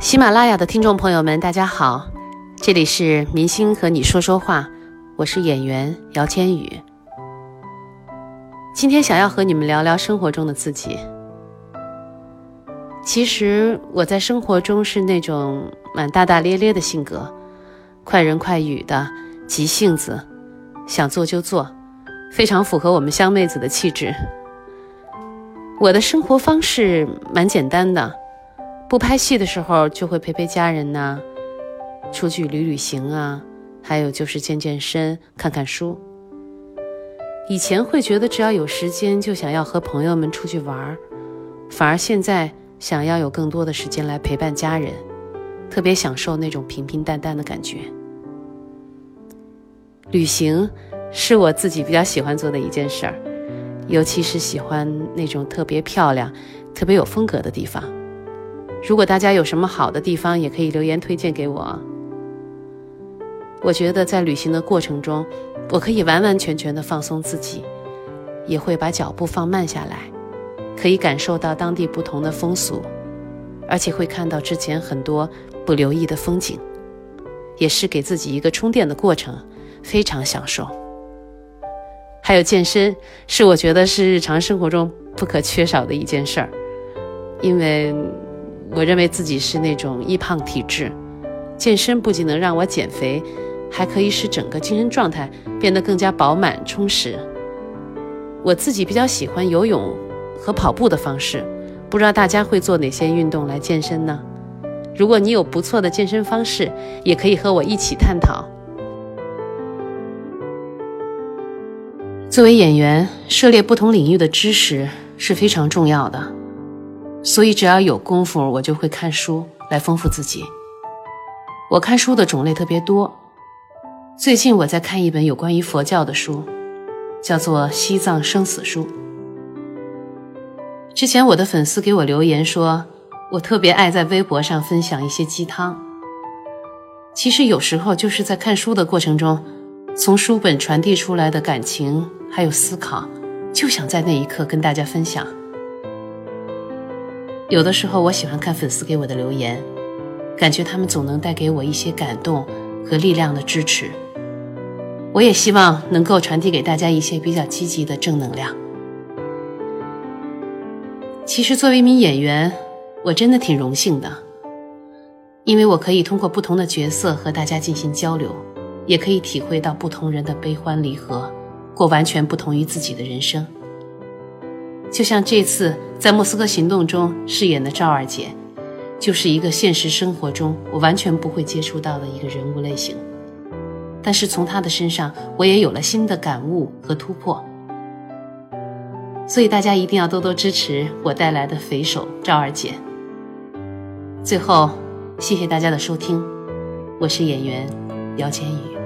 喜马拉雅的听众朋友们，大家好，这里是明星和你说说话，我是演员姚千羽。今天想要和你们聊聊生活中的自己。其实我在生活中是那种蛮大大咧咧的性格，快人快语的，急性子，想做就做，非常符合我们湘妹子的气质。我的生活方式蛮简单的。不拍戏的时候，就会陪陪家人呐，出去旅旅行啊，还有就是健健身、看看书。以前会觉得只要有时间就想要和朋友们出去玩儿，反而现在想要有更多的时间来陪伴家人，特别享受那种平平淡淡的感觉。旅行是我自己比较喜欢做的一件事儿，尤其是喜欢那种特别漂亮、特别有风格的地方。如果大家有什么好的地方，也可以留言推荐给我。我觉得在旅行的过程中，我可以完完全全的放松自己，也会把脚步放慢下来，可以感受到当地不同的风俗，而且会看到之前很多不留意的风景，也是给自己一个充电的过程，非常享受。还有健身，是我觉得是日常生活中不可缺少的一件事儿，因为。我认为自己是那种易胖体质，健身不仅能让我减肥，还可以使整个精神状态变得更加饱满充实。我自己比较喜欢游泳和跑步的方式，不知道大家会做哪些运动来健身呢？如果你有不错的健身方式，也可以和我一起探讨。作为演员，涉猎不同领域的知识是非常重要的。所以，只要有功夫，我就会看书来丰富自己。我看书的种类特别多。最近我在看一本有关于佛教的书，叫做《西藏生死书》。之前我的粉丝给我留言说，我特别爱在微博上分享一些鸡汤。其实有时候就是在看书的过程中，从书本传递出来的感情还有思考，就想在那一刻跟大家分享。有的时候，我喜欢看粉丝给我的留言，感觉他们总能带给我一些感动和力量的支持。我也希望能够传递给大家一些比较积极的正能量。其实，作为一名演员，我真的挺荣幸的，因为我可以通过不同的角色和大家进行交流，也可以体会到不同人的悲欢离合，过完全不同于自己的人生。就像这次在莫斯科行动中饰演的赵二姐，就是一个现实生活中我完全不会接触到的一个人物类型。但是从她的身上，我也有了新的感悟和突破。所以大家一定要多多支持我带来的匪首赵二姐。最后，谢谢大家的收听，我是演员姚千羽。